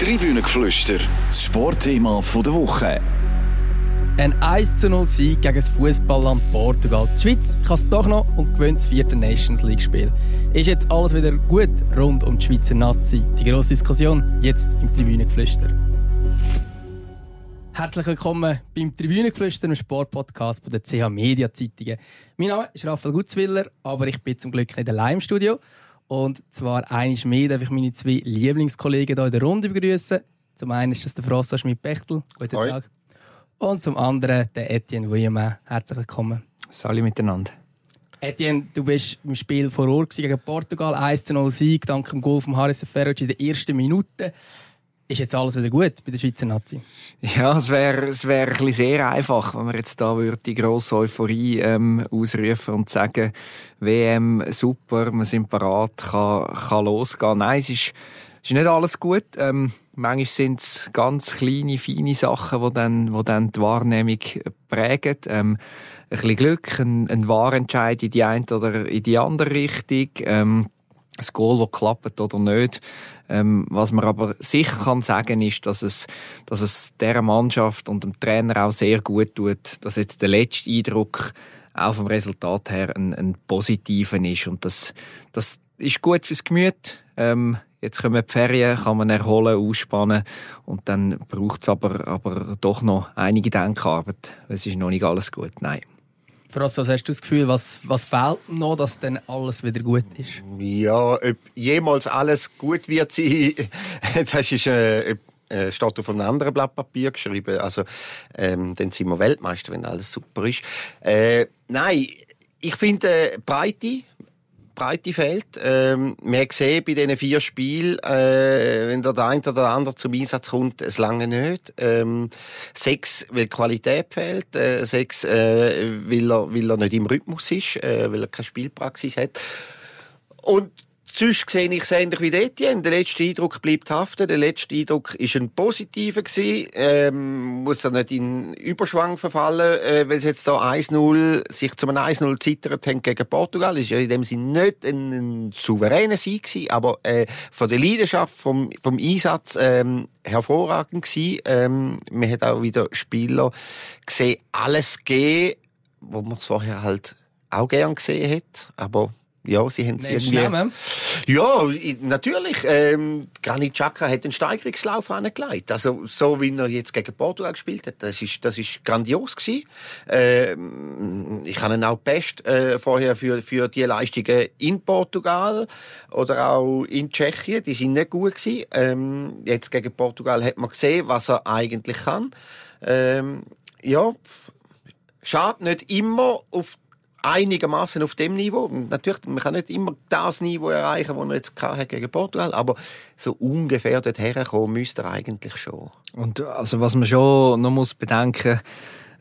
Tribünengeflüster, das Sportthema der Woche. Ein 1 zu 0 Sieg gegen das Fußballland Portugal. Die Schweiz kann es doch noch und gewinnt das vierte Nations League Spiel. Ist jetzt alles wieder gut rund um die Schweizer Nazi? Die grosse Diskussion jetzt im Tribünengeflüster. Herzlich willkommen beim Tribünengeflüster, einem Sportpodcast von der CH Media Zeitungen. Mein Name ist Raphael Gutzwiller, aber ich bin zum Glück nicht allein im Studio. Und zwar eines mehr darf ich meine zwei Lieblingskollegen hier in der Runde begrüßen. Zum einen ist das der François Schmidt-Bechtel. Guten Hoi. Tag. Und zum anderen der Etienne Wuillemin. Herzlich willkommen. Salut miteinander. Etienne, du bist im Spiel vor Ort gegen Portugal. 1-0 Sieg dank dem Goal von Haris Ferroci in der ersten Minute. Ist jetzt alles wieder gut bei der Schweizer Nazi? Ja, es wäre es wär ein sehr einfach, wenn wir jetzt da würde die grosse Euphorie ähm, ausrufen und sagen, WM super, wir sind parat, kann, kann losgehen. Nein, es ist, es ist nicht alles gut. Ähm, manchmal sind es ganz kleine, feine Sachen, die dann, die dann die Wahrnehmung prägen. Ähm, ein bisschen Glück, ein, ein Wahrentscheid in die eine oder in die andere Richtung. Ähm, ein Goal, das klappt oder nicht. Ähm, was man aber sicher kann sagen ist, dass es, dass es dieser Mannschaft und dem Trainer auch sehr gut tut, dass jetzt der letzte Eindruck auch vom Resultat her ein, ein positiver ist. Und das, das ist gut fürs Gemüt. Ähm, jetzt kommen die Ferien, kann man erholen, ausspannen und dann braucht es aber, aber doch noch einige Denkarbeit. Es ist noch nicht alles gut, nein. Frossos, hast du das Gefühl, was, was fehlt noch, dass dann alles wieder gut ist? Ja, ob jemals alles gut wird sein, das ist äh, äh, steht auf einem anderen Blatt Papier geschrieben. Also, ähm, dann sind wir Weltmeister, wenn alles super ist. Äh, nein, ich finde äh, Breite Breite fehlt. Ähm, wir haben gesehen bei diesen vier Spielen, äh, wenn der eine oder der andere zum Einsatz kommt, es lange nicht. Ähm, sechs, weil Qualität fehlt. Äh, sechs, äh, weil, er, weil er nicht im Rhythmus ist, äh, weil er keine Spielpraxis hat. Und Sonst sehe ich es ähnlich wie Etienne. Der letzte Eindruck bleibt haften. Der letzte Eindruck war ein positiver. Gewesen. Ähm, muss er nicht in Überschwang verfallen, äh, weil es jetzt da 1-0, sich zum 1-0 zittert haben gegen Portugal. Ist ja in dem Sinne nicht ein, ein souveräner Sieg gewesen, aber äh, von der Leidenschaft, vom, vom Einsatz ähm, hervorragend gewesen. Ähm, man hat auch wieder Spieler gesehen, alles gegeben, wo man es vorher halt auch gern gesehen hat, aber ja, sie haben es irgendwie... Ja, natürlich. Ähm, Granit Xhaka hat einen Steigerungslauf angelegt. Also, so wie er jetzt gegen Portugal gespielt hat, das ist, das ist grandios gewesen. Ähm, ich habe ihn auch best äh, vorher für, für die Leistungen in Portugal oder auch in Tschechien. Die sind nicht gut gewesen. Ähm, jetzt gegen Portugal hat man gesehen, was er eigentlich kann. Ähm, ja, schade nicht immer auf einigermaßen auf dem Niveau. Natürlich, man kann nicht immer das Niveau erreichen, das er jetzt hatte gegen Portugal, aber so ungefähr dort herkommen müsste er eigentlich schon. Und also was man schon noch muss bedenken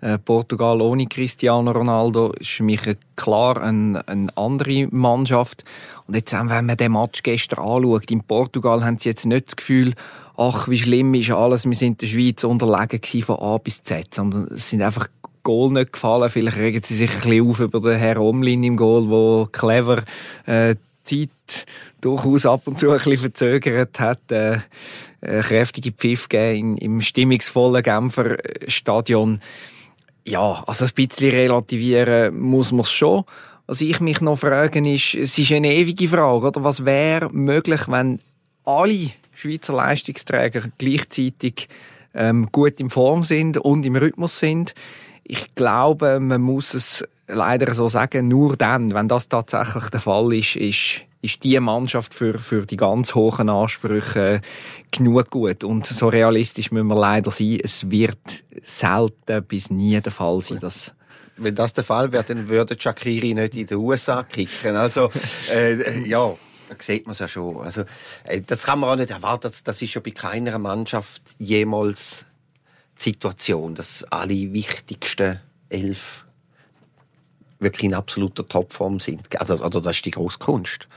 äh, Portugal ohne Cristiano Ronaldo ist für mich klar eine, eine andere Mannschaft. Und jetzt, wenn man den Match gestern anschaut, in Portugal haben sie jetzt nicht das Gefühl, ach, wie schlimm ist alles, wir sind der Schweiz unterlegen von A bis Z, sondern es sind einfach Goal nicht gefallen. Vielleicht regen sie sich ein bisschen auf über den Herr Omlin im Goal, wo clever äh, Zeit durchaus ab und zu ein bisschen verzögert hat. Äh, äh, kräftige Pfiff gegeben im stimmungsvollen Genfer Stadion. Ja, also ein bisschen relativieren muss man es schon. Was ich mich noch fragen ist, es ist eine ewige Frage, oder? Was wäre möglich, wenn alle Schweizer Leistungsträger gleichzeitig ähm, gut in Form sind und im Rhythmus sind? Ich glaube, man muss es leider so sagen, nur dann, wenn das tatsächlich der Fall ist, ist, ist die Mannschaft für, für die ganz hohen Ansprüche genug gut. Und so realistisch müssen wir leider sein, es wird selten bis nie der Fall sein, dass wenn das der Fall wäre, dann würde Shakiri nicht in den USA kicken. Also, äh, ja, da sieht man es ja schon. Also, äh, das kann man auch nicht erwarten. Das ist ja bei keiner Mannschaft jemals Situation, dass alle wichtigsten elf wirklich in absoluter Topform sind. Also, also das ist die grosse Kunst.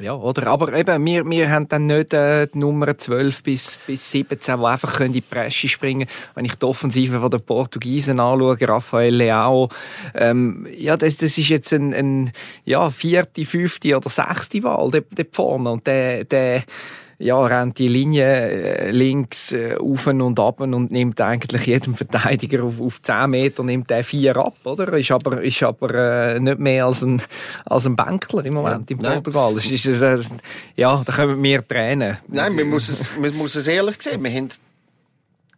Ja, oder? Aber eben, wir, wir haben dann nicht äh, die Nummer 12 bis, bis 17, die einfach in die Presse springen können. Wenn ich die Offensive von den Portugiesen anschaue, Rafael Leao, ähm, ja, das, das ist jetzt ein, ein ja, vierte, fünfte oder sechste Wahl dort, dort vorne. Und der, der ja, rennt die Linie äh, links äh, auf und ab und nimmt eigentlich jedem Verteidiger auf, auf 10 Meter nimmt der vier ab, oder? Ist aber, ist aber äh, nicht mehr als ein, als ein Bänkler im Moment ja. in Portugal. Das ist, äh, ja, da können wir Tränen. Nein, man muss es, man muss es ehrlich sehen. Wir haben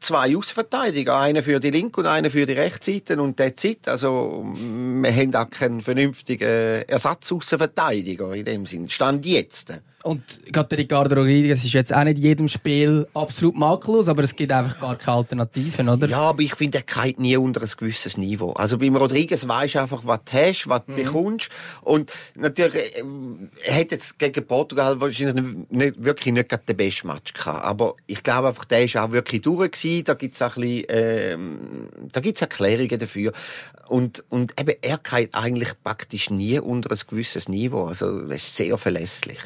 zwei Außenverteidiger, einer für die linke und einer für die rechte Seite und der Zeit. Also wir haben auch keinen vernünftigen Ersatzaußenverteidiger in dem Sinn. Stand jetzt. Und gerade Ricardo Rodriguez ist jetzt auch nicht jedem Spiel absolut makellos, aber es gibt einfach gar keine Alternativen, oder? Ja, aber ich finde, er geht nie unter ein gewisses Niveau. Also beim Rodriguez weisst du einfach, was du hast, was du mhm. bekommst. Und natürlich, äh, er hat jetzt gegen Portugal wahrscheinlich nicht, wirklich nicht den besten Match gehabt. Aber ich glaube einfach, der ist auch wirklich durch gewesen. Da gibt's auch ein bisschen, ähm, da gibt's Erklärungen dafür. Und, und eben, er geht eigentlich praktisch nie unter ein gewisses Niveau. Also, er ist sehr verlässlich.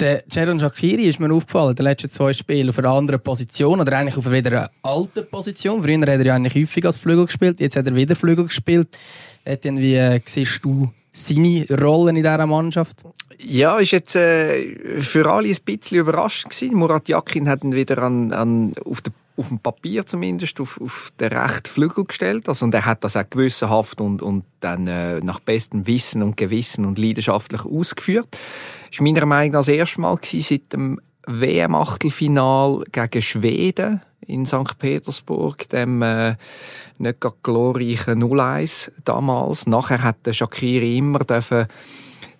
Der Jadon Shakiri ist mir aufgefallen, der letzten zwei Spiele auf einer anderen Position oder eigentlich auf einer wieder alten Position. Früher hat er ja eigentlich häufig als Flügel gespielt, jetzt hat er wieder Flügel gespielt. Wie äh, siehst du seine Rolle in dieser Mannschaft? Ja, ist jetzt äh, für alle ein bisschen überrascht gewesen. Murat Yakin hat ihn wieder an, an, auf, der, auf dem Papier zumindest auf, auf den rechten Flügel gestellt. Also, und er hat das auch gewissenhaft und, und dann äh, nach bestem Wissen und Gewissen und leidenschaftlich ausgeführt war meiner Meinung nach das erste Mal seit dem WM-Achtelfinal gegen Schweden in St. Petersburg, dem äh, nicht glorreichen 0-1 damals. Nachher hat der Shakiri immer dürfen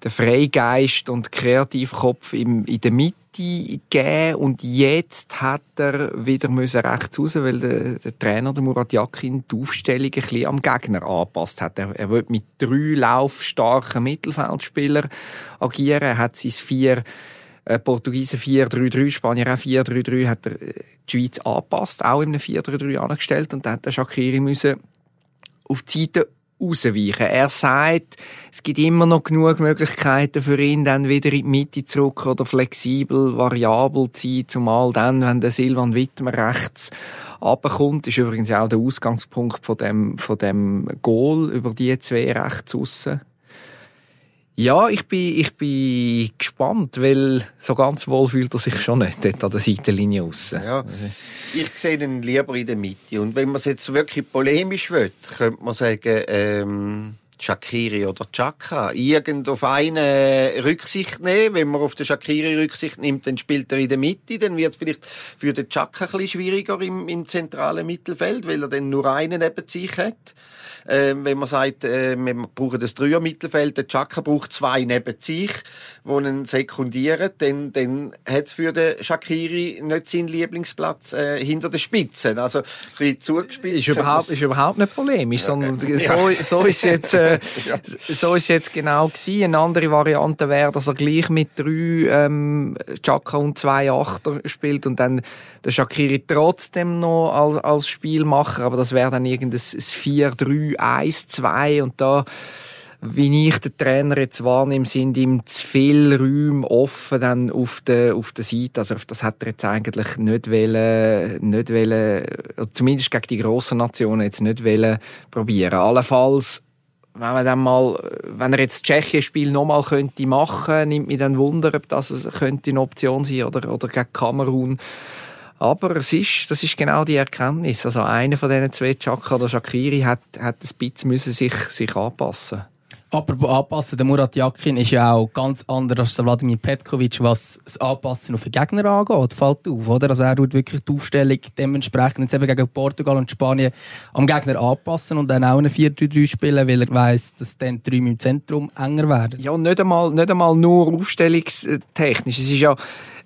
den Freigeist und Kreativkopf in der Mitte gegeben und jetzt hat er wieder müssen rechts raus, weil der, der Trainer, der Murat Yakin, die Aufstellung ein bisschen am Gegner angepasst hat. Er, er will mit drei laufstarken Mittelfeldspielern agieren. Er hat sein vier äh, Portugiesen 4-3-3, Spanier auch 4-3-3, hat er äh, die Schweiz angepasst, auch in einem 4-3-3 angestellt und dann hat der Shakiri müssen auf die Seite ausweichen. Er sagt, es gibt immer noch genug Möglichkeiten für ihn, dann wieder in die Mitte zurück oder flexibel, variabel zu sein, zumal dann, wenn der Silvan Wittmer rechts abkommt, ist übrigens auch der Ausgangspunkt von dem, von dem Goal über die zwei rechts aussen. Ja, ich bin, ich bin gespannt, weil so ganz wohl fühlt er sich schon nicht dort an der Seitenlinie raus. Ja, ich sehe ihn lieber in der Mitte. Und wenn man es jetzt wirklich polemisch will, könnte man sagen, ähm, Shakiri oder Chaka irgend auf eine Rücksicht nehmen. Wenn man auf den Shakiri Rücksicht nimmt, dann spielt er in der Mitte. Dann wird es vielleicht für den Chaka ein bisschen schwieriger im, im zentralen Mittelfeld, weil er dann nur einen neben sich hat. Ähm, wenn man sagt, äh, wir brauchen das Dreier-Mittelfeld, der Chaka braucht zwei neben sich, die ihn sekundieren, dann, dann hat es für den Shakiri nicht seinen Lieblingsplatz äh, hinter den Spitzen. Also, ein bisschen zugespielt. Ist überhaupt, ist überhaupt nicht polemisch, sondern so, so ist jetzt, äh, so ist jetzt genau gewesen. Eine andere Variante wäre, dass er gleich mit drei, ähm, Chaka und zwei Achter spielt und dann der Shakiri trotzdem noch als, als Spielmacher, aber das wäre dann irgendein 4-3 1, 2 und da wie ich den Trainer jetzt wahrnehme, sind ihm zu viele Räume offen dann auf der, auf der Seite. Also das hat er jetzt eigentlich nicht wollen, nicht wollen, zumindest gegen die grossen Nationen jetzt nicht wollen probieren. Allenfalls wenn man dann mal, wenn er jetzt das Tschechien-Spiel nochmal könnte machen, nimmt mich dann Wunder, ob das eine Option sein oder, oder gegen Kamerun. Aber es ist, das ist genau die Erkenntnis. Also einer von diesen zwei, Chaka oder Shakiri, hat, hat ein bisschen müssen sich, sich anpassen Apropos anpassen, der Murat Yakin ist ja auch ganz anders als der Wladimir Petkovic, was das Anpassen auf den Gegner angeht. Fällt auf, oder? Also er tut wirklich die Aufstellung dementsprechend jetzt eben gegen Portugal und Spanien am Gegner anpassen und dann auch eine 4-3-3 spielen, weil er weiss, dass dann die im Zentrum enger werden. Ja, nicht einmal, nicht einmal nur aufstellungstechnisch. Es ist ja,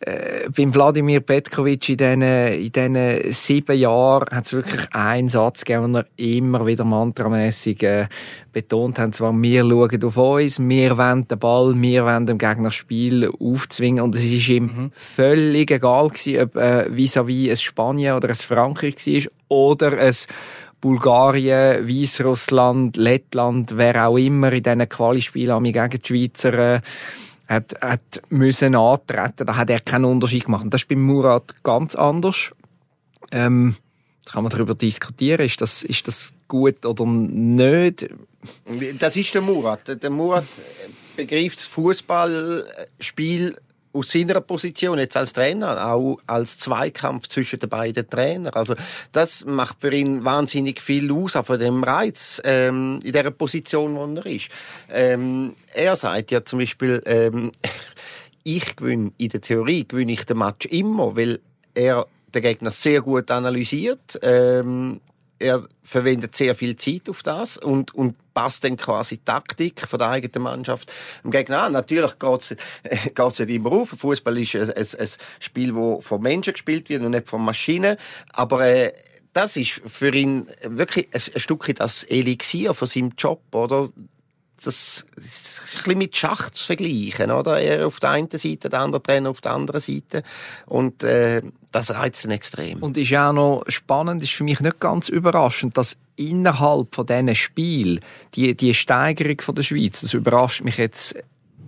äh, beim Wladimir Petkovic in diesen, in diesen sieben Jahren hat es wirklich einen Satz gegeben, den er immer wieder mantramässig äh, betont hat. Zwar, wir schauen auf uns, wir wollen den Ball, wir wollen dem Gegner das Spiel aufzwingen. Und es ist ihm mhm. völlig egal gewesen, ob äh, vis-à-vis ein Spanien oder ein Frankreich war oder ein Bulgarien, Weißrussland, Lettland, wer auch immer in diesen Quali-Spielen gegen die Schweizer äh, hat, hat müssen antreten. Da hat er keinen Unterschied gemacht. Und das ist bei Murat ganz anders. Ähm, da kann man darüber diskutieren, ist das, ist das gut oder nicht? Das ist der Murat. Der Murat begreift das Fußballspiel aus seiner Position jetzt als Trainer auch als Zweikampf zwischen den beiden Trainern. Also das macht für ihn wahnsinnig viel aus, auch von dem Reiz ähm, in der Position, wo er ist. Ähm, er sagt ja zum Beispiel, ähm, ich gewinne in der Theorie gewinne ich den Match immer, weil er den Gegner sehr gut analysiert. Ähm, er verwendet sehr viel Zeit auf das und, und passt dann quasi die Taktik von der eigenen Mannschaft dem Gegner an. Natürlich geht es nicht immer auf. Fußball ist ein, ein, ein Spiel, das von Menschen gespielt wird und nicht von Maschinen. Aber äh, das ist für ihn wirklich ein, ein Stückchen das Elixier von seinem Job, oder? Das ist ein bisschen mit Schach zu vergleichen, oder? Er auf der einen Seite, der andere Trainer auf der anderen Seite. Und äh, das reizt ihn extrem. Und ist auch noch spannend, ist für mich nicht ganz überraschend, dass innerhalb von diesen Spiel die, die Steigerung von der Schweiz, das überrascht mich jetzt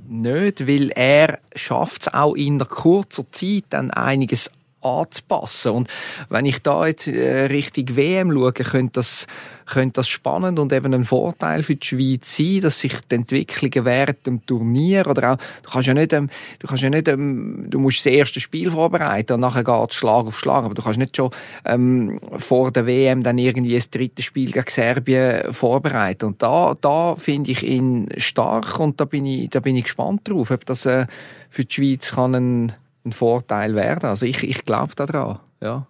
nicht, weil er schafft es auch in einer kurzer Zeit dann einiges anzupassen. Und wenn ich da jetzt äh, Richtung WM schaue, könnte das, könnte das spannend und eben ein Vorteil für die Schweiz sein, dass sich die Entwicklungen während dem Turnier oder auch, du kannst ja nicht, ähm, du kannst ja nicht, ähm, du musst das erste Spiel vorbereiten und nachher geht es Schlag auf Schlag, aber du kannst nicht schon ähm, vor der WM dann irgendwie das dritte Spiel gegen Serbien vorbereiten. Und da, da finde ich ihn stark und da bin ich, da bin ich gespannt drauf, ob das äh, für die Schweiz kann ein ein Vorteil werden. Also ich, ich glaube daran. Ja.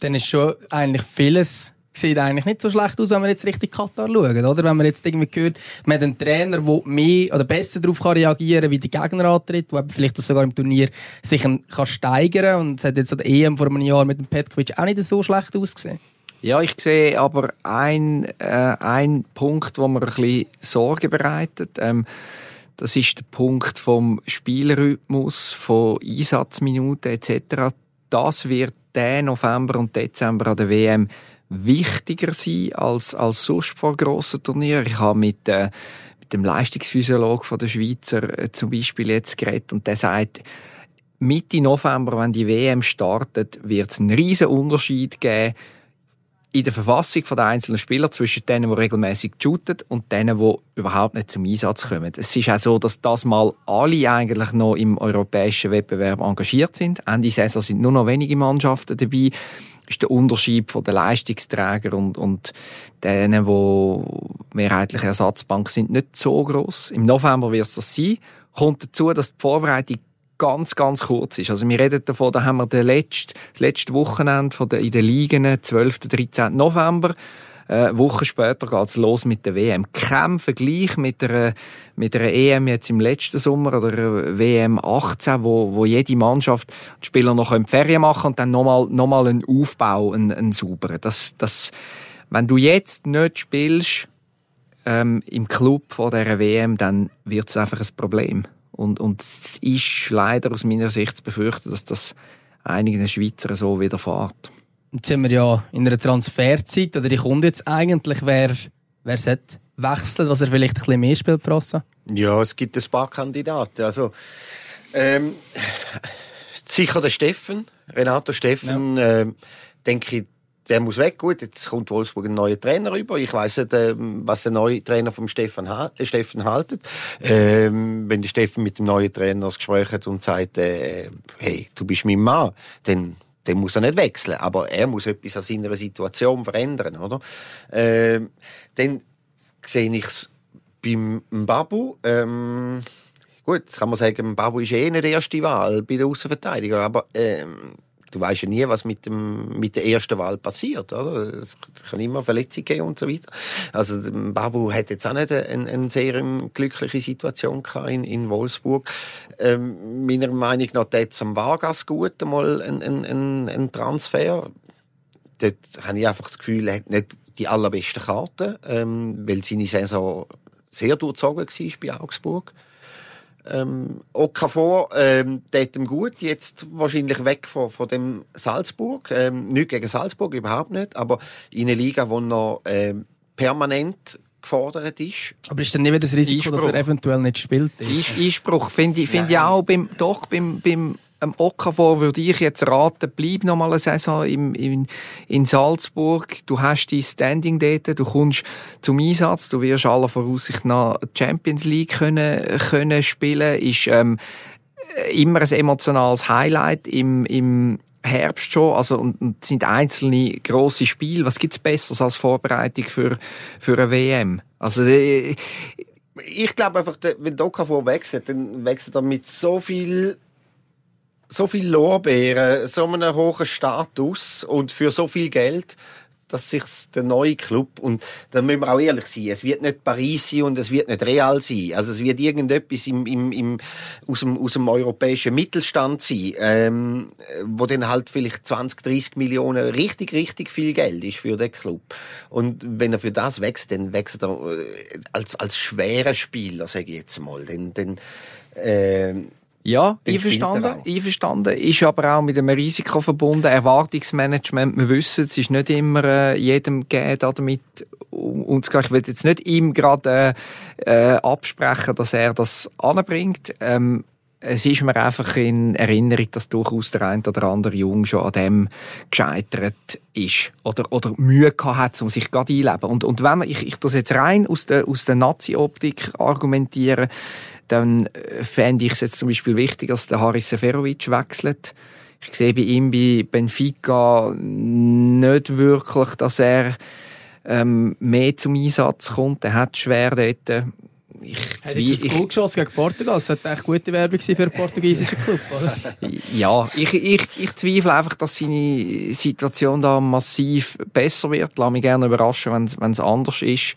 Dann ist schon eigentlich vieles sieht eigentlich nicht so schlecht aus, wenn wir jetzt richtig Katar schauen, oder? Wenn man jetzt irgendwie gehört, man hat einen Trainer, der mehr oder besser darauf reagieren kann, wie die Gegner antritt, der vielleicht das sogar im Turnier sich kann steigern und es hat jetzt so der EM vor einem Jahr mit dem Petkovic auch nicht so schlecht ausgesehen. Ja, ich sehe aber ein, äh, ein Punkt, wo mir ein bisschen Sorge bereitet. Ähm, das ist der Punkt vom Spielrhythmus, von Einsatzminuten etc. Das wird der November und Dezember an der WM wichtiger sein als, als sonst vor grossen Turnieren. Ich habe mit, äh, mit dem Leistungsphysiologen von der Schweizer äh, zum Beispiel jetzt geredet und der sagt, Mitte November, wenn die WM startet, wird es einen riesen Unterschied geben in der Verfassung der einzelnen Spieler zwischen denen, die regelmäßig shooten und denen, die überhaupt nicht zum Einsatz kommen. Es ist auch so, dass das mal alle eigentlich noch im europäischen Wettbewerb engagiert sind. Ende Saison sind nur noch wenige Mannschaften dabei. Das ist der Unterschied von den Leistungsträgern und, und denen, die mehrheitlich Ersatzbank sind, nicht so groß. Im November wird es das sein. Kommt dazu, dass die Vorbereitung ganz, ganz kurz ist. Also wir reden davon, da haben wir den letzten, das letzte Wochenende von der, in den Ligen, 12. 13. November. Äh, Wochen später geht's los mit der WM. Kein Vergleich mit der, mit der EM jetzt im letzten Sommer oder WM 18, wo, wo jede Mannschaft, die Spieler noch Ferien machen und dann nochmal, nochmal einen Aufbau, einen, einen sauberen. Das, das, wenn du jetzt nicht spielst, ähm, im Club vor der WM, dann wird's einfach ein Problem. Und, und es ist leider aus meiner Sicht zu befürchten, dass das einigen Schweizer so widerfährt. Jetzt sind wir ja in einer Transferzeit, oder die kommt jetzt eigentlich, wer, wer sollte wechseln, was er vielleicht ein bisschen mehr spielt, Frossa? Ja, es gibt ein paar Kandidaten. Also, ähm, sicher der Steffen, Renato Steffen, ja. ähm, denke ich, der muss weg. Gut, jetzt kommt Wolfsburg ein neuer Trainer rüber. Ich weiß nicht, ähm, was der neue Trainer vom Stefan, äh, Steffen haltet. Ähm, wenn der Steffen mit dem neuen Trainer das Gespräch hat und sagt, äh, hey, du bist mein Mann, dann dann muss er nicht wechseln, aber er muss etwas an seiner Situation verändern, oder? Ähm, dann sehe ich es beim Babu. Ähm, gut, jetzt kann man sagen, Babu ist eh nicht die erste Wahl bei der Außenverteidiger, aber ähm, du weißt ja nie, was mit, dem, mit der ersten Wahl passiert. Oder? Es kann immer Verletzungen geben und so weiter. Also Babu hat jetzt auch nicht eine, eine sehr glückliche Situation in, in Wolfsburg. Ähm, meiner Meinung nach tät am Vargas gut einmal ein, ein, ein, ein Transfer. Dort habe ich einfach das Gefühl, er hat nicht die allerbesten Karten, ähm, weil seine Saison sehr durchzogen war bei Augsburg. Ähm, Okafor ähm, tät ihm gut, jetzt wahrscheinlich weg von, von dem Salzburg. Ähm, nicht gegen Salzburg, überhaupt nicht, aber in einer Liga, wo noch ähm, permanent gefordert ist. Aber ist dann nicht das Risiko, Einspruch. dass er eventuell nicht spielt? Einspruch finde ich, find ich auch beim, doch beim, beim ähm, Okafor würde ich jetzt raten, bleib noch mal eine Saison im, in, in Salzburg. Du hast die Standing dort, du kommst zum Einsatz, du wirst aller Voraussicht nach Champions League können, können spielen. Ist, ähm, äh, immer ein emotionales Highlight im, im Herbst schon. Also, und, und sind einzelne grosse Spiele. Was gibt's Besseres als Vorbereitung für, für eine WM? Also, äh, ich glaube einfach, wenn Okafor wechselt, dann wechselt er mit so viel so viel Lorbeeren, so einen hohen Status und für so viel Geld, dass sich der neue Club und da müssen wir auch ehrlich sein, es wird nicht Paris sein und es wird nicht Real sein, also es wird irgendetwas im, im, im, aus, dem, aus dem europäischen Mittelstand sein, ähm, wo dann halt vielleicht 20, 30 Millionen richtig, richtig viel Geld ist für den Club. Und wenn er für das wächst, dann wächst er äh, als, als schwerer Spieler, sage ich jetzt mal, dann, dann äh, ja, einverstanden. Einverstanden. Ist aber auch mit einem Risiko verbunden. Erwartungsmanagement, wir wissen, es ist nicht immer äh, jedem gegeben, damit umzugehen. Ich will jetzt nicht ihm gerade äh, äh, absprechen, dass er das anbringt. Ähm, es ist mir einfach in Erinnerung, dass durchaus der ein oder andere Jung schon an dem gescheitert ist oder, oder Mühe gehabt hat, um sich gerade einzuleben. Und, und wenn man, ich, ich das jetzt rein aus der, aus der Nazi-Optik argumentieren, dann äh, fände ich es jetzt zum Beispiel wichtig, dass der Haris Seferovic wechselt. Ich sehe bei ihm bei Benfica nicht wirklich, dass er ähm, mehr zum Einsatz kommt. Er hat schwer dort. Ich hat jetzt ein geschossen gegen Portugal. Das hat echt gute Werbung für einen portugiesischen Club, oder? ja, ich, ich, ich zweifle einfach, dass seine Situation da massiv besser wird. Lass mich gerne überraschen, wenn es anders ist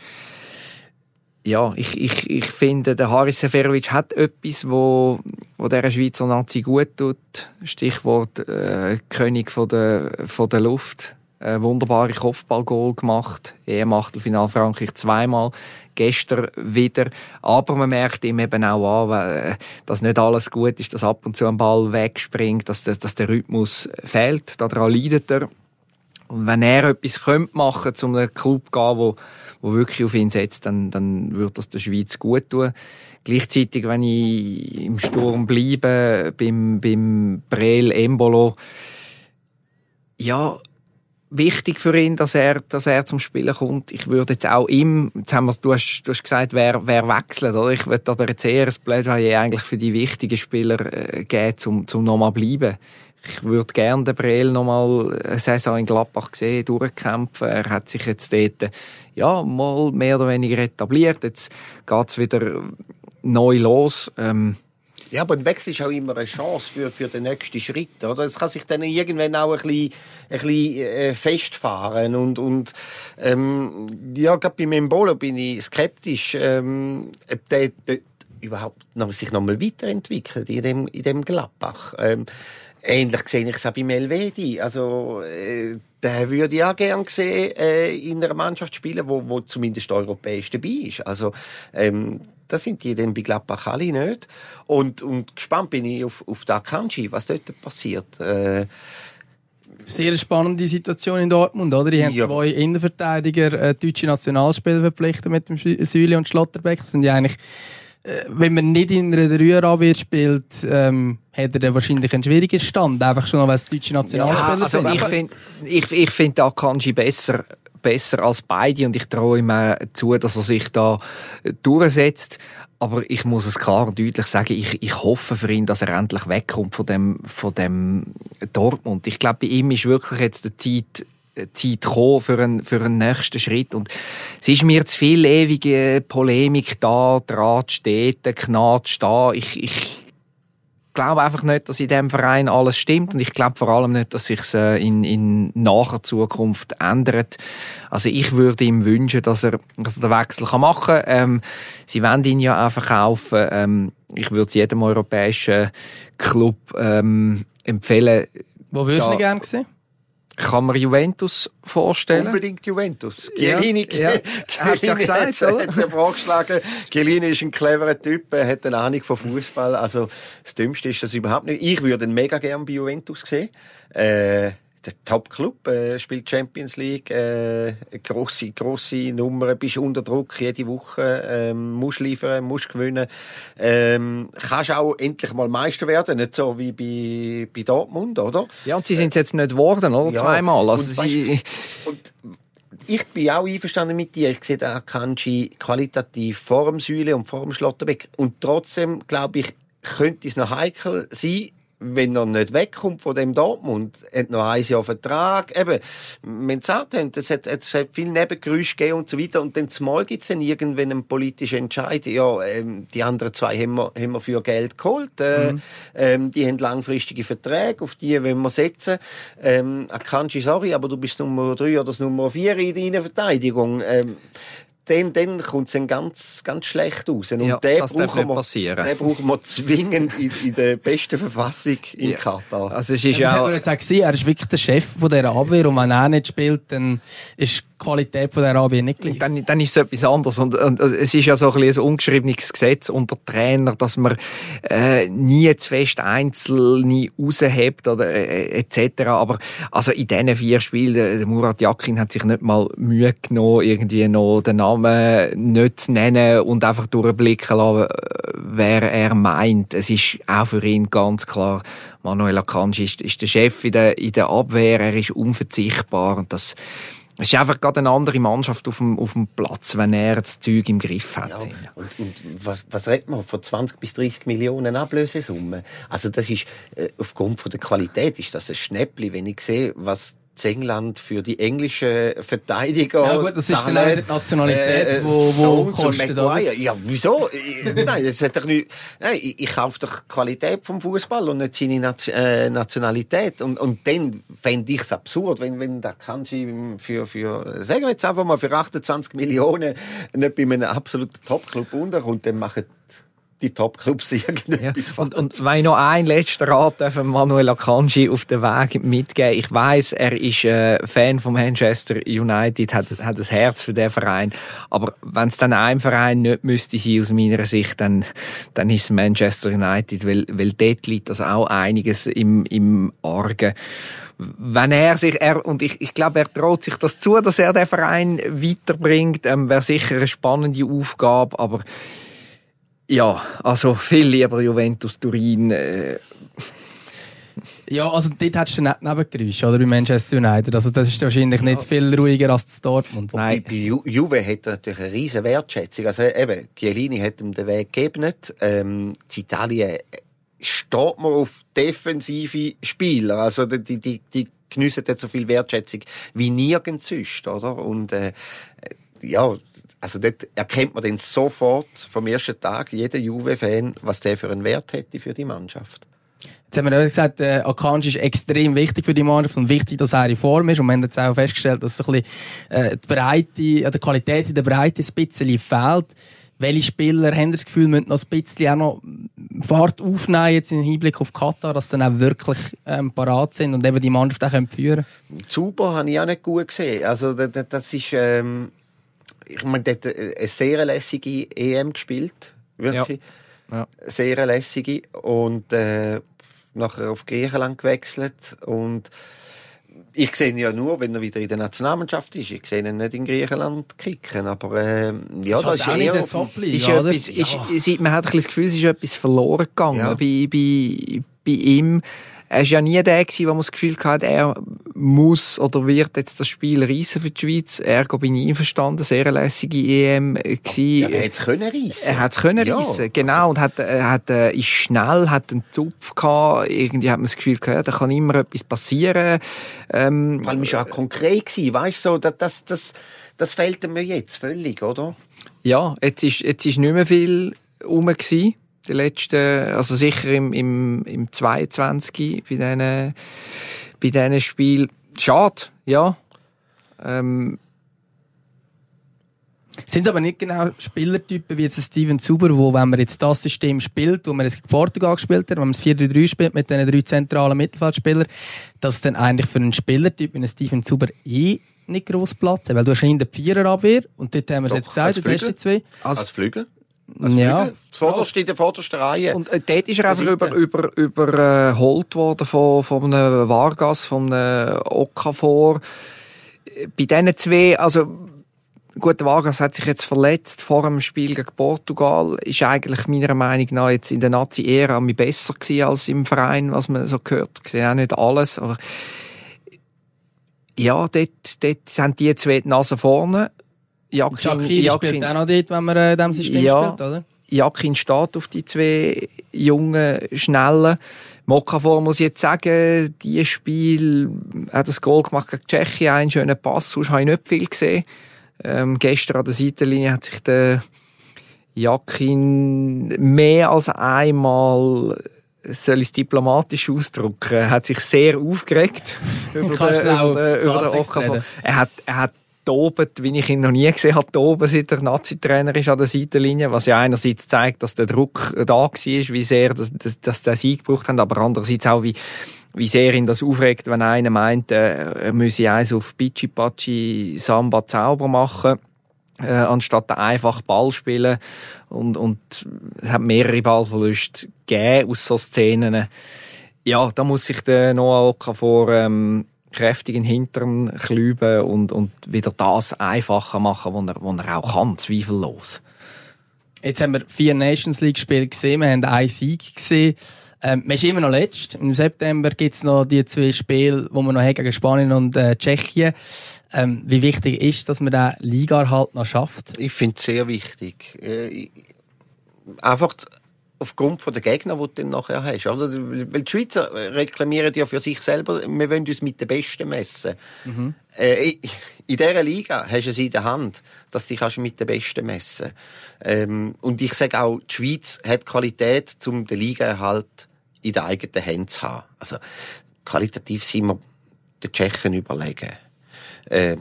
ja, ich, ich, ich finde, der Haris Seferovic hat etwas, wo, wo der Schweizer Nazi gut tut. Stichwort äh, König von der, von der Luft. Äh, wunderbare Kopfballgoal gemacht. EM-Achtelfinal Frankreich zweimal. Gestern wieder. Aber man merkt ihm eben auch an, äh, dass nicht alles gut ist, dass ab und zu ein Ball wegspringt, dass der, dass der Rhythmus fehlt. Daran leidet er. Und wenn er etwas könnte machen, zum einem Club zu gehen, wo wo wirklich auf ihn setzt, dann, dann würde das der Schweiz gut tun. Gleichzeitig, wenn ich im Sturm bleibe, beim, beim Brel Embolo, ja, wichtig für ihn, dass er, dass er zum Spielen kommt. Ich würde jetzt auch ihm, jetzt haben wir, du hast, du hast gesagt, wer, wer wechselt, oder? Ich würde aber jetzt eher ein Plädoyer eigentlich für die wichtigen Spieler äh, geben, zum, zum nochmal bleiben ich würde gerne den Breel noch mal eine Saison in Gladbach sehen, durchkämpfen. Er hat sich jetzt dort ja, mal mehr oder weniger etabliert. Jetzt geht es wieder neu los. Ähm, ja, aber ein Wechsel ist auch immer eine Chance für, für den nächsten Schritt. Oder? Es kann sich dann irgendwann auch ein bisschen, ein bisschen äh, festfahren. Und, und ähm, ja, gerade bei Membolo bin ich skeptisch, ähm, ob der, der überhaupt noch, sich noch mal weiterentwickelt in dem, in dem Gladbach. Ähm, Ähnlich sehe ich es auch bei Melvedi. Also, äh, der würde ich auch gerne sehen, äh, in einer Mannschaft spielen, wo, wo zumindest europäisch dabei ist. Also, ähm, das sind die dann bei Gladbach alle nicht. Und, und gespannt bin ich auf, auf den Kanji, was dort passiert. Äh, sehr spannende Situation in Dortmund, oder? Die haben ja. zwei Innenverteidiger, äh, deutsche Nationalspieler verpflichtet mit dem Süle und Schlotterbeck. Das sind ja eigentlich wenn man nicht in einer Dreierabwehr spielt, ähm, hat er dann wahrscheinlich einen schwierigen Stand. Einfach schon, weil es deutsche Nationalspieler ja, also sind. Ich finde ich, ich find Akanji besser, besser als beide und ich traue ihm zu, dass er sich da durchsetzt. Aber ich muss es klar und deutlich sagen, ich, ich hoffe für ihn, dass er endlich wegkommt von dem, von dem Dortmund. Ich glaube, bei ihm ist wirklich jetzt die Zeit Zeit gekommen für einen, für einen nächsten Schritt. Und es ist mir zu viel ewige Polemik da, Draht steht, Gnade da. Ich, ich glaube einfach nicht, dass in diesem Verein alles stimmt und ich glaube vor allem nicht, dass sich äh, in, in naher Zukunft ändert. Also ich würde ihm wünschen, dass er, dass er den Wechsel machen kann. Ähm, sie wollen ihn ja auch verkaufen. Ähm, ich würde es jedem europäischen Club ähm, empfehlen. Wo würdest du ihn gerne sehen? Kann man Juventus vorstellen? Unbedingt Juventus. Chiellini, ja, ja. hat ja gesagt, hat, hat. Chiellini ist ein cleverer Typ, er hat eine Ahnung von Fußball. Also das Dümmste ist das überhaupt nicht. Ich würde ihn mega gern bei Juventus sehen. Äh, der Top-Club, äh, spielt Champions League, äh, grosse, grosse Nummer, bist unter Druck jede Woche, ähm, musst liefern, musst gewinnen, ähm, kannst auch endlich mal Meister werden, nicht so wie bei, bei Dortmund, oder? Ja, und sie sind jetzt nicht geworden, oder? Ja, Zweimal. Also und, sie... und ich bin auch einverstanden mit dir. Ich sehe den Akanji qualitativ vor dem Säule und vor dem Schlotterbeck. Und trotzdem, glaube ich, könnte es noch heikel sein, wenn er nicht wegkommt von dem Dortmund, hat noch ein Jahr Vertrag, eben, wenn es auch es hat, es hat viel Nebengeräusche gegeben und so weiter, und dann zumal gibt es dann irgendwann einen politischen Entscheid, ja, ähm, die anderen zwei haben wir, haben wir für Geld geholt, äh, mhm. ähm, die haben langfristige Verträge, auf die wollen wir setzen, ähm, Akanji, sorry, aber du bist Nummer drei oder Nummer vier in deiner Verteidigung, ähm, dann, dann kommt es dann ganz, ganz schlecht aus. Und ja, den, das brauchen wir, passieren. den brauchen wir zwingend in, in der besten Verfassung in ja. Katar. Also es ist ja, ja auch... jetzt auch gesehen, er ist wirklich der Chef von dieser Abwehr und wenn er nicht spielt, dann ist Qualität von dieser Abwehr nicht gleich. Dann, dann ist es etwas anderes. Und, und, es ist ja so ein, ein ungeschriebenes Gesetz unter Trainer, dass man äh, nie zu fest Einzelne raushebt oder äh, etc. Aber also in diesen vier Spielen, der Murat Yakin hat sich nicht mal Mühe genommen, irgendwie noch den Namen nicht zu nennen und einfach durchblicken lassen, wer er meint. Es ist auch für ihn ganz klar, Manuel Akanji ist, ist der Chef in der, in der Abwehr, er ist unverzichtbar und das es ist einfach gerade eine andere Mannschaft auf dem, auf dem Platz, wenn er das Zeug im Griff hat. Ja, und, und was, was redet man von 20 bis 30 Millionen Ablösesumme? Also das ist, äh, aufgrund von der Qualität ist das ein Schnäppli, wenn ich sehe, was England für die englische Verteidiger. Ja gut, das ist dann auch die Nationalität, äh, wo, wo kostet. Ja, wieso? nein, das hat doch nicht, nein, ich, ich kaufe doch die Qualität vom Fußball und nicht seine Nation, äh, Nationalität. Und, und dann fände ich es absurd, wenn, wenn da Kanji für, für, sagen wir jetzt einfach mal, für 28 Millionen nicht bei einem absoluten Topclub unterkommt, dann machen die Top-Clubs irgendetwas ja. und, und wenn ich noch ein letzter Rat darf Manuel Akanji auf den Weg mitgeben Ich weiß, er ist äh, Fan von Manchester United, hat, hat ein Herz für den Verein. Aber wenn es dann ein Verein nicht müsste sein, aus meiner Sicht, dann, dann ist es Manchester United, weil, weil dort liegt das auch einiges im, im Argen wenn er sich, er, und ich, ich glaube, er traut sich das zu, dass er den Verein weiterbringt, ähm, wäre sicher eine spannende Aufgabe, aber ja, also viel lieber Juventus Turin. Äh. Ja, also dort hättest du nicht Nebengeräusche, oder? Bei Manchester United. Also das ist wahrscheinlich ja. nicht viel ruhiger als das Dortmund. Nein. Bei Ju Juve hat er natürlich eine riesen Wertschätzung. Also eben, Chiellini hat ihm den Weg gegeben. Ähm, Italien steht man auf defensive Spieler. Also die, die, die geniessen dort so viel Wertschätzung wie nirgends sonst, oder? Und äh, ja, also dort erkennt man dann sofort vom ersten Tag, jeder Juve-Fan, was der für einen Wert hätte für die Mannschaft. Jetzt haben wir gesagt, äh, Akanji ist extrem wichtig für die Mannschaft und wichtig, dass er in Form ist. Und wir haben jetzt auch festgestellt, dass so ein bisschen, äh, die Breite, äh, die Qualität in der Breite ein bisschen fehlt. Welche Spieler haben das Gefühl, müssen noch ein bisschen auch noch Fahrt aufnehmen, jetzt im Hinblick auf Katar, dass sie dann auch wirklich ähm, parat sind und eben die Mannschaft auch führen können? Zuber habe ich auch nicht gut gesehen. Also, das, das ist, ähm, ich meine, der hat eine sehr lässige EM gespielt. Wirklich. Ja. Ja. Sehr lässige. Und äh, nachher auf Griechenland gewechselt. Und ich sehe ihn ja nur, wenn er wieder in der Nationalmannschaft ist. Ich sehe ihn nicht in Griechenland kicken. Aber äh, ja, das ist eher auf ist etwas, ist, ist, Man hat ein das Gefühl, es ist etwas verloren gegangen ja. bei, bei, bei ihm er war ja nie der, gewesen, der das Gefühl hatte, er muss oder wird jetzt das Spiel reissen für die Schweiz. Ergo bin ich einverstanden, sehr lässige EM gewesen. Ja, er hätte es können reissen. Er hat es können ja, reissen, genau. Also. Und hat, er hat, äh, ist schnell, hat einen Zupf gehabt. Irgendwie hat man das Gefühl gehabt, da kann immer etwas passieren. Ähm, Vor allem war auch konkret gewesen, weißt du, so, das, das, das, das fehlt mir jetzt völlig, oder? Ja, jetzt ist, jetzt ist nicht mehr viel rum gewesen die letzten, also sicher im, im, im 22 bei diesen, bei diesen Spielen. Schade, ja. Ähm, sind aber nicht genau Spielertypen wie jetzt Steven Zuber, wo, wenn man jetzt das System spielt, wo man es gegen Portugal gespielt hat, wenn man es 4-3-3 spielt mit diesen drei zentralen Mittelfeldspielern, dass dann eigentlich für einen Spielertyp wie einen Steven Zuber eh nicht gross Platz hat. Weil du hast in der Viererabwehr und dort haben wir es jetzt gesagt, die ersten zwei. Als, als Flügel? Also ja. Zuvorderst in der vordersten Reihe. Und äh, dort ist er einfach über, über, überholt worden von, von einem Vargas, von einem Okafor. Bei diesen zwei, also, gut, Vargas hat sich jetzt verletzt vor dem Spiel gegen Portugal. Ist eigentlich meiner Meinung nach jetzt in der Nazi-Ära besser gewesen als im Verein, was man so gehört. Ich sehe auch nicht alles, aber ja, dort, dort sind die zwei die Nase vorne. Joachim, Shakiri Joachim, spielt auch noch dort, wenn man äh, dem System ja, spielt, oder? Jakin steht auf die zwei jungen, schnellen. Mokafor muss ich jetzt sagen, dieses Spiel hat das Goal gemacht gegen Tschechien, einen schönen Pass, sonst habe ich nicht viel gesehen. Ähm, gestern an der Seitenlinie hat sich der Jakin mehr als einmal soll ich es diplomatisch ausdrücken, hat sich sehr aufgeregt über, den, über, den, über den Okafor. Er hat, er hat tobet, wie ich ihn noch nie gesehen habe, toben, seit er Nazi-Trainer ist an der Seitenlinie, was ja einerseits zeigt, dass der Druck da war, wie sehr dass, dass, dass der Sieg gebraucht haben, aber andererseits auch, wie, wie sehr ihn das aufregt, wenn einer meint, äh, er müsse eins auf Pichi-Pachi Samba Zauber machen äh, anstatt einfach Ball spielen und, und es hat mehrere Ballverluste gegeben aus so Szenen. Ja, da muss sich der Noah Okafor ähm, kräftig in den Hintern klüben und, und wieder das einfacher machen, was er, was er auch kann, zweifellos. Jetzt haben wir vier Nations League-Spiele gesehen, wir haben einen Sieg gesehen. Ähm, man ist immer noch letzt. Im September gibt es noch die zwei Spiele, die wir noch haben gegen Spanien und äh, Tschechien. Ähm, wie wichtig ist, dass man den Liga-Erhalt noch schafft? Ich finde es sehr wichtig. Äh, ich- einfach aufgrund von der Gegner, die du dann nachher hast. Oder? Weil die Schweizer reklamieren ja für sich selber, wir wollen uns mit den Besten messen. Äh, in- dieser Liga hast du es in der Hand, dass du dich mit den Besten messen ähm, Und ich sage auch, die Schweiz hat Qualität, um den Ligaerhalt in den eigenen Händen zu haben. Also, qualitativ sind wir den Tschechen überlegen. Äh,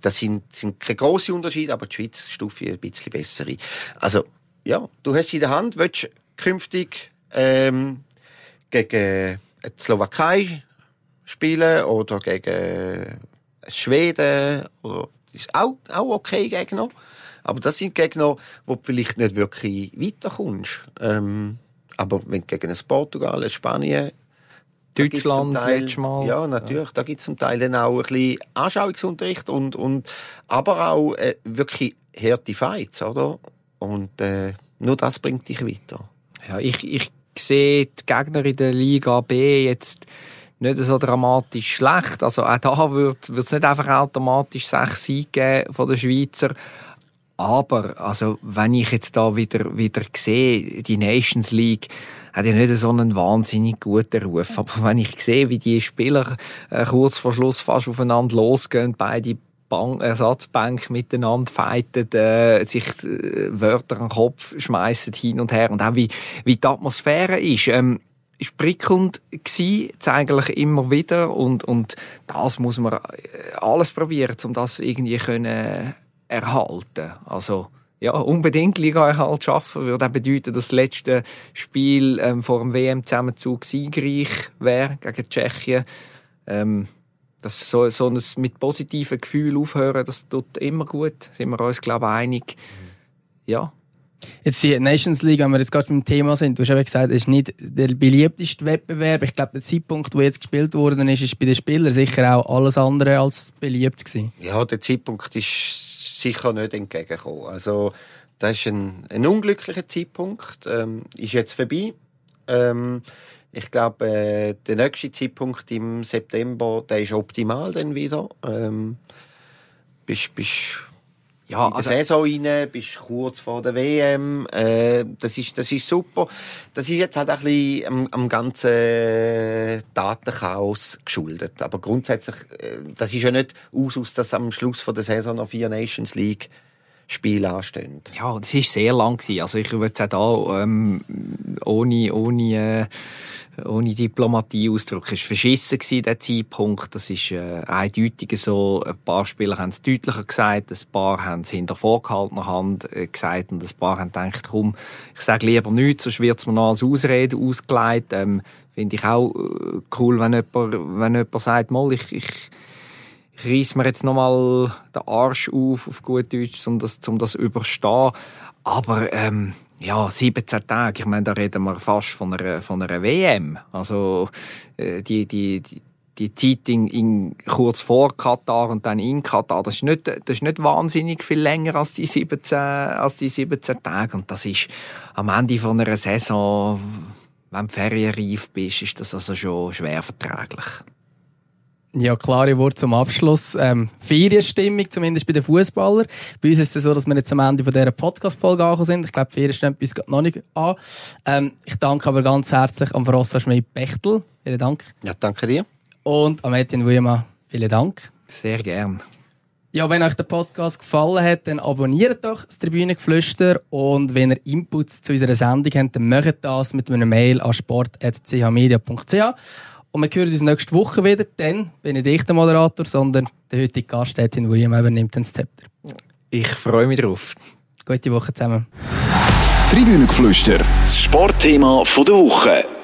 das sind, sind keine grossen Unterschiede, aber die Schweiz stufe ein bisschen besser ein. Also, ja, du hast in der Hand, willst künftig ähm, gegen die Slowakei spielen oder gegen Schweden oder das ist auch, auch okay Gegner. Aber das sind Gegner, wo du vielleicht nicht wirklich weiterkommst. Ähm, aber wenn gegen ein Portugal, ein Spanien, Deutschland Teil- letztes Mal. Ja, natürlich. Da gibt es zum Teil dann auch ein bisschen Anschauungsunterricht und, und aber auch äh, wirklich harte Fights, oder? Und äh, nur das bringt dich weiter. Ja, ich, ich sehe die Gegner in der Liga B jetzt nicht so dramatisch schlecht. Also auch da wird es nicht einfach automatisch sechs Siege von den Schweizer. Aber also, wenn ich jetzt da wieder, wieder sehe, die Nations League hat ja nicht so einen wahnsinnig guten Ruf. Aber wenn ich sehe, wie die Spieler äh, kurz vor Schluss fast aufeinander losgehen, beide Bank, Ersatzbank miteinander fighten, äh, sich äh, Wörter an den Kopf schmeißen hin und her und auch wie, wie die Atmosphäre ist. Ähm, ist prickelnd jetzt eigentlich immer wieder und, und das muss man äh, alles probieren, um das irgendwie können erhalten. Also ja, unbedingt Liga-Erhalt schaffen würde auch bedeuten, dass das letzte Spiel ähm, vor dem WM-Zusammenzug siegreich wäre gegen Tschechien. Ähm, das so, so ein mit positiven Gefühlen aufhören, das tut immer gut. Sind wir uns, glaube ich, einig. Ja. Jetzt die Nations League, wenn wir jetzt gerade beim Thema sind, du hast eben gesagt, es ist nicht der beliebteste Wettbewerb. Ich glaube, der Zeitpunkt, wo jetzt gespielt worden ist, ist bei den Spielern sicher auch alles andere als beliebt gewesen. Ja, der Zeitpunkt ist sicher nicht entgegengekommen. Also, das ist ein, ein unglücklicher Zeitpunkt. Ähm, ist jetzt vorbei. Ähm, ich glaube, äh, der nächste Zeitpunkt im September, der ist optimal dann wieder. Ähm, bist, bist Ja, in der also, Saison rein, bist kurz vor der WM. Äh, das, ist, das ist super. Das ist jetzt halt ein bisschen am, am ganzen Datenchaos geschuldet. Aber grundsätzlich, äh, das ist ja nicht aus, aus dass am Schluss von der Saison noch vier Nations League Spiele anstehen. ja, das war sehr lang. Gewesen. Also ich würde es auch da ähm, ohne, ohne, äh, ohne Diplomatie ausdrücken. Es war verschissen, gewesen, der Zeitpunkt. Das ist äh, eindeutig so. Ein paar Spieler haben es deutlicher gesagt, ein paar haben es hinter vorgehaltener Hand äh, gesagt und ein paar haben gedacht, komm, ich sage lieber nichts, sonst wird es mir noch als Ausrede ausgelegt. Ähm, Finde ich auch äh, cool, wenn jemand, wenn jemand sagt, mal, ich, ich reiss mir jetzt nochmal den Arsch auf, auf gut Deutsch, um das, um das überstehen. Aber, ähm, ja, 17 Tage, ich meine, da reden wir fast von einer, von einer WM. Also, äh, die, die, die, die Zeit in, in, kurz vor Katar und dann in Katar, das ist nicht, das ist nicht wahnsinnig viel länger als die 17, als die 17 Tage. Und das ist am Ende von einer Saison, wenn du ferienreif bist, ist das also schon schwer verträglich. Ja, klare Worte zum Abschluss. Ähm, Ferienstimmung, zumindest bei den Fußballern. Bei uns ist es so, dass wir jetzt am Ende von dieser Podcast-Folge angekommen sind. Ich glaube, die Ferien stehen bei uns noch nicht an. Ähm, ich danke aber ganz herzlich am Frossa Schmidt-Bechtel. Vielen Dank. Ja, danke dir. Und am Etienne Wuyema. Vielen Dank. Sehr gern. Ja, wenn euch der Podcast gefallen hat, dann abonniert doch das Tribünengeflüster und wenn ihr Inputs zu unserer Sendung habt, dann macht das mit einer Mail an sport.chmedia.ch und wir hören uns nächste Woche wieder. Dann bin nicht ich der Moderator, sondern der heutige Gast, Etienne William, übernimmt den Zepter. Ich freue mich drauf. Gute Woche zusammen. Tribünengeflüster, das Sportthema der Woche.